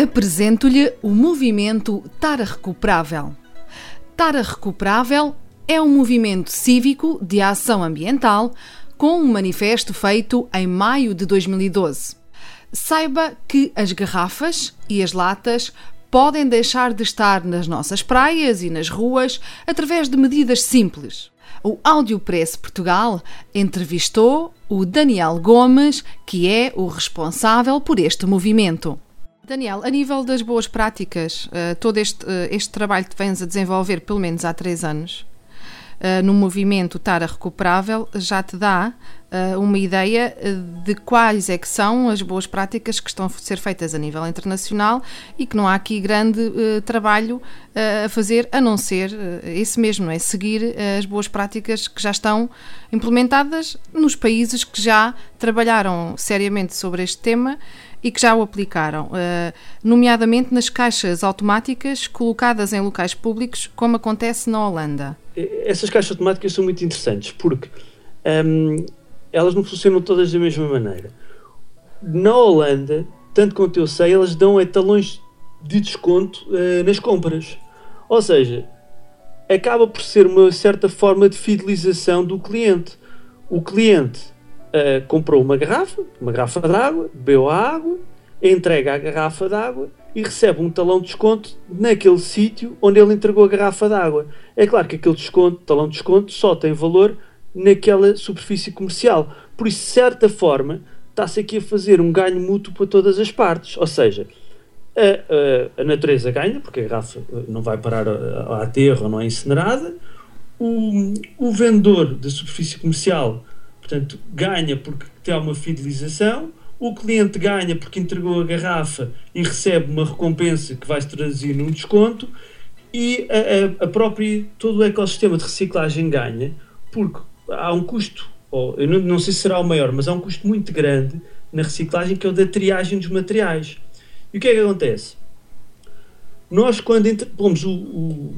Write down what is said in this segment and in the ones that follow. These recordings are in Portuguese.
Apresento-lhe o movimento Tara Recuperável. Tara Recuperável é um movimento cívico de ação ambiental com um manifesto feito em maio de 2012. Saiba que as garrafas e as latas podem deixar de estar nas nossas praias e nas ruas através de medidas simples. O Audiopress Portugal entrevistou o Daniel Gomes, que é o responsável por este movimento. Daniel, a nível das boas práticas, eh, todo este, eh, este trabalho que vens a desenvolver pelo menos há três anos, eh, no movimento Tara Recuperável, já te dá uma ideia de quais é que são as boas práticas que estão a ser feitas a nível internacional e que não há aqui grande trabalho a fazer, a não ser esse mesmo, é? Seguir as boas práticas que já estão implementadas nos países que já trabalharam seriamente sobre este tema e que já o aplicaram, eh, nomeadamente nas caixas automáticas colocadas em locais públicos, como acontece na Holanda. Essas caixas automáticas são muito interessantes porque um, elas não funcionam todas da mesma maneira. Na Holanda, tanto quanto eu sei, elas dão etalões de desconto uh, nas compras. Ou seja, acaba por ser uma certa forma de fidelização do cliente. O cliente uh, comprou uma garrafa, uma garrafa de água, bebeu a água, entrega a garrafa de água e recebe um talão de desconto naquele sítio onde ele entregou a garrafa de água. É claro que aquele desconto, talão de desconto, só tem valor naquela superfície comercial. Por isso, de certa forma, está-se aqui a fazer um ganho mútuo para todas as partes. Ou seja, a, a, a natureza ganha, porque a garrafa eh, não vai parar a, a aterro, não é incinerada. O, o vendedor da superfície comercial Portanto, ganha porque tem uma fidelização, o cliente ganha porque entregou a garrafa e recebe uma recompensa que vai se traduzir num desconto e a, a própria, todo o ecossistema de reciclagem ganha porque há um custo, ou, eu não, não sei se será o maior, mas há um custo muito grande na reciclagem que é o da triagem dos materiais. E o que é que acontece? Nós, quando pomos o, o,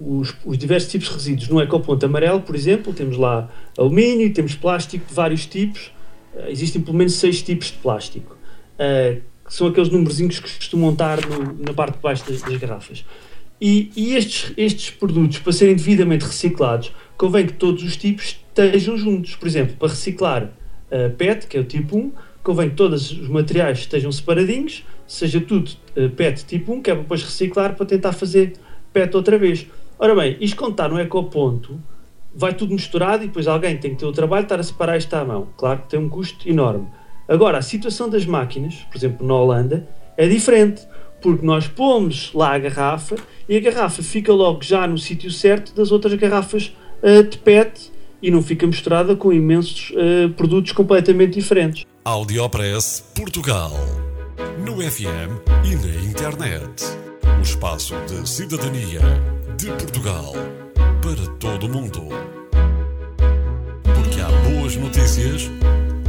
os, os, diversos tipos de resíduos no ecoponto amarelo, por exemplo, temos lá alumínio, temos plástico de vários tipos, uh, existem pelo menos seis tipos de plástico, uh, que são aqueles numerozinhos que costumam estar no, na parte de baixo das, das garrafas. E, e, estes, estes produtos, para serem devidamente reciclados, convém que todos os tipos estejam juntos. Por exemplo, para reciclar uh, PET, que é o tipo 1, convém que todos os materiais estejam separadinhos, seja tudo PET tipo 1, que é para depois reciclar para tentar fazer PET outra vez. Ora bem, isto quando está no ecoponto, vai tudo misturado e depois alguém tem que ter o trabalho de estar a separar isto à mão. Claro que tem um custo enorme. Agora, a situação das máquinas, por exemplo, na Holanda, é diferente, porque nós pomos lá a garrafa e a garrafa fica logo já no sítio certo das outras garrafas uh, de PET e não fica misturada com imensos uh, produtos completamente diferentes. Audiopress Portugal. No FM e na internet. O espaço de cidadania de Portugal para todo o mundo. Porque há boas notícias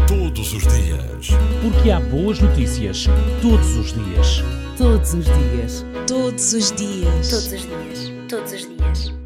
todos os dias. Porque há boas notícias todos os dias. Todos os dias. Todos os dias. Todos os dias. Todos os dias.